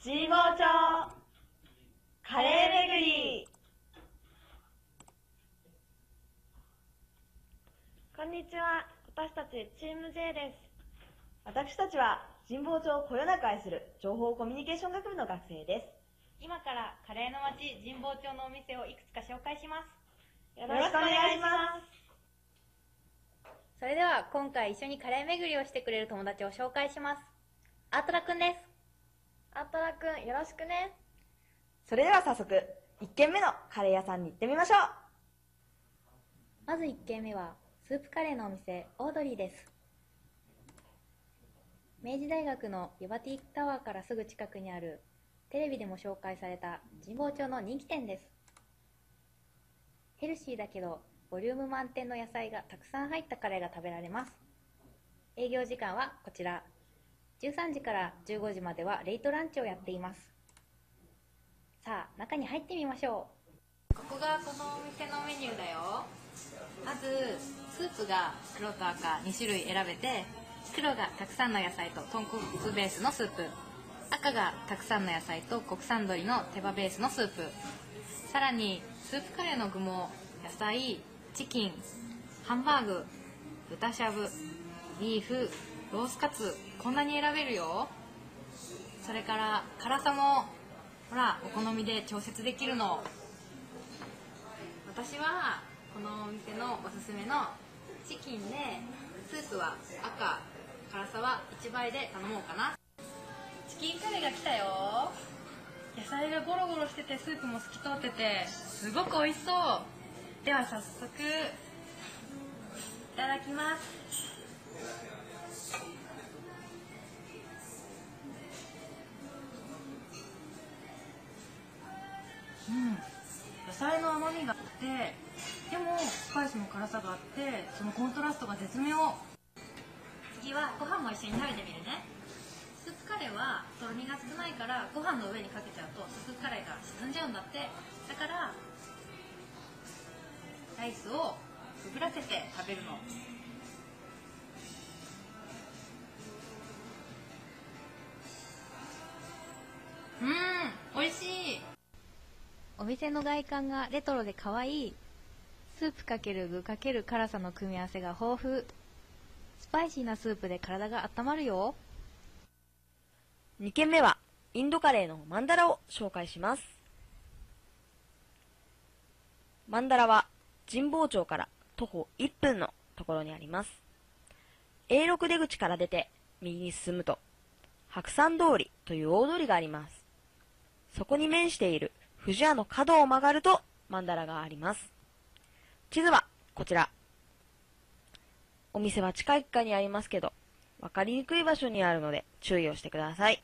神保町カレー巡りこんにちは。私たちチーム J です。私たちは神保町をこよなく愛する情報コミュニケーション学部の学生です。今からカレーの街神保町のお店をいくつか紹介しますよよろしくお願いします。それでは今回一緒にカレー巡りをしてくれる友達を紹介しますアートラくんですアートラくん、よろしくね。それでは早速、1軒目のカレー屋さんに行ってみましょう。まず1軒目はスープカレーのお店オードリーです明治大学のユバティタワーからすぐ近くにあるテレビでも紹介された神保町の人気店ですヘルシーだけどボリューム満点の野菜がたくさん入ったカレーが食べられます営業時間はこちら13時から15時まではレイトランチをやっています。さあ中に入ってみましょう。ここがこのお店のメニューだよ。まずスープが黒と赤2種類選べて黒がたくさんの野菜と豚骨ベースのスープ。赤がたくさんの野菜と国産鶏の手羽ベースのスープ。さらにスープカレーの具も野菜チキンハンバーグ豚しゃぶビーフロースカツこんなに選べるよ。それから辛さもほらお好みで調節できるの。私はこのお店のおすすめのチキンでスープは赤辛さは1倍で頼もうかな。チキンカレーが来たよ。野菜がゴロゴロしててスープも透き通っててすごく美味しそう。では早速いただきます。うん。野菜の甘みがあってでもスパイスの辛さがあってそのコントラストが絶妙。次はご飯も一緒に食べてみるね。スープカレーはとろみが少ないからご飯の上にかけちゃうとスープカレーが沈んじゃうんだって。だからライスをくぐらせて食べるの。うん美味しいお店の外観がレトロで可愛いスープかける具かける辛さの組み合わせが豊富スパイシーなスープで体が温まるよ2軒目はインドカレーのマンダラを紹介します。マンダラは神保町から徒歩1分のところにあります。A6 出口から出て右に進むと白山通りという大通りがあります。そこに面している藤屋の角を曲がるとマンダラがあります。地図はこちら。お店は近いかにありますけど、わかりにくい場所にあるので注意をしてください。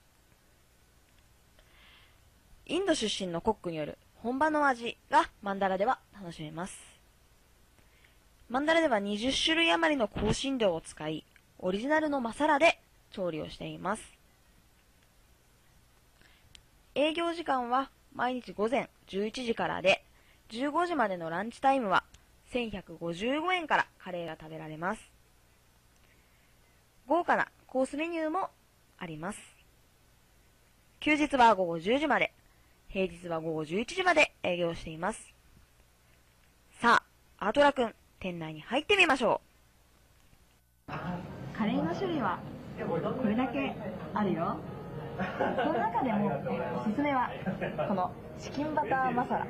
インド出身のコックによる本場の味がマンダラでは楽しめます。マンダラでは20種類余りの香辛料を使い、オリジナルのマサラで調理をしています。営業時間は毎日午前11時からで、15時までのランチタイムは1155円からカレーが食べられます。豪華なコースメニューもあります。休日は午後10時まで、平日は午後11時まで営業しています。さあ、アートラくん、店内に入ってみましょう。カレーの種類はこれだけあるよ。その中でもおすすめはこのチキンバターマサラ。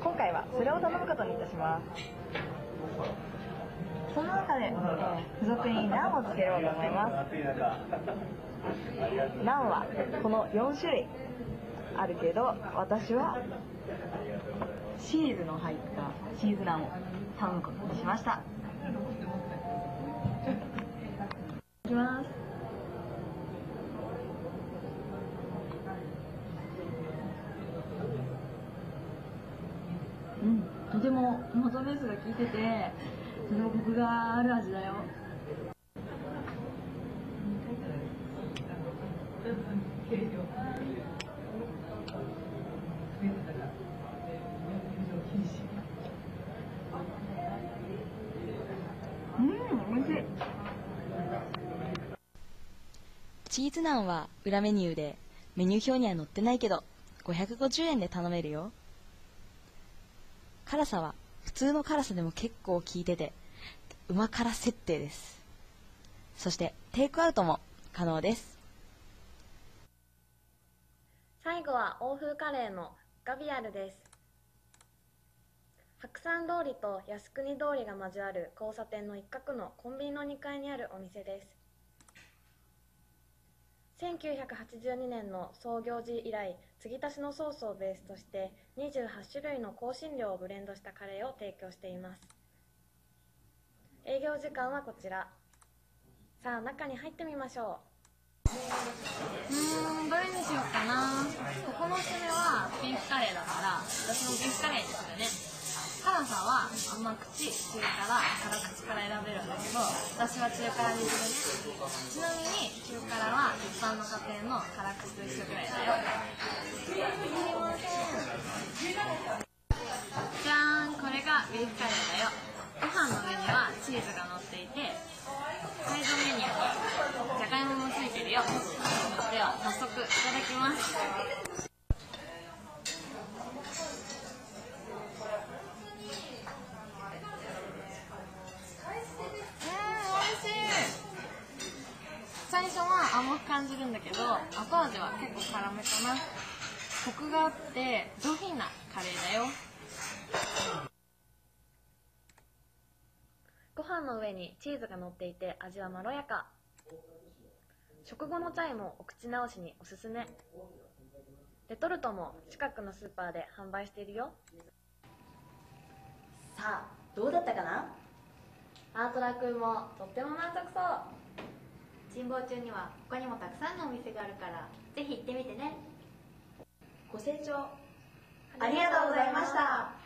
今回はそれを頼むことにいたします。その中で、えー付属にナンをつけようと思います。ナンはこの4種類あるけど、私はチーズの入ったチーズナンを頼むことにしました。ベースが効いてて、とてもコクがある味だよ。うん、美味しい。チーズナンは裏メニューで、メニュー表には載ってないけど、550円で頼めるよ。辛さは？普通の辛さでも結構効いてて、うま辛設定です。そして、テイクアウトも可能です。最後は欧風カレーのガビアルです。白山通りと靖国通りが交わる交差点の一角のコンビニの2階にあるお店です。1982年の創業時以来、継ぎ足しのソースをベースとして28種類の香辛料をブレンドしたカレーを提供しています。営業時間はこちら。さあ、中に入ってみましょう。うん、どれにしようかな。ここのおすすめはビーフカレーだから、私もビーフカレーにするね。辛さは甘口、中辛、辛口から選べるんだけど、私は中辛にするね。ちなみに中辛は一般の家庭の辛口と一緒ぐらいだよ。すいません。後味は結構辛めかな。コクがあって上品なカレーだよ。ご飯の上にチーズが乗っていて味はまろやか。食後のチャイもお口直しにおすすめ。レトルトも近くのスーパーで販売しているよ。さあ、どうだったかな？アートラ君もとっても満足そう神保町には他にもたくさんのお店があるからぜひ行ってみてねご清聴ありがとうございました。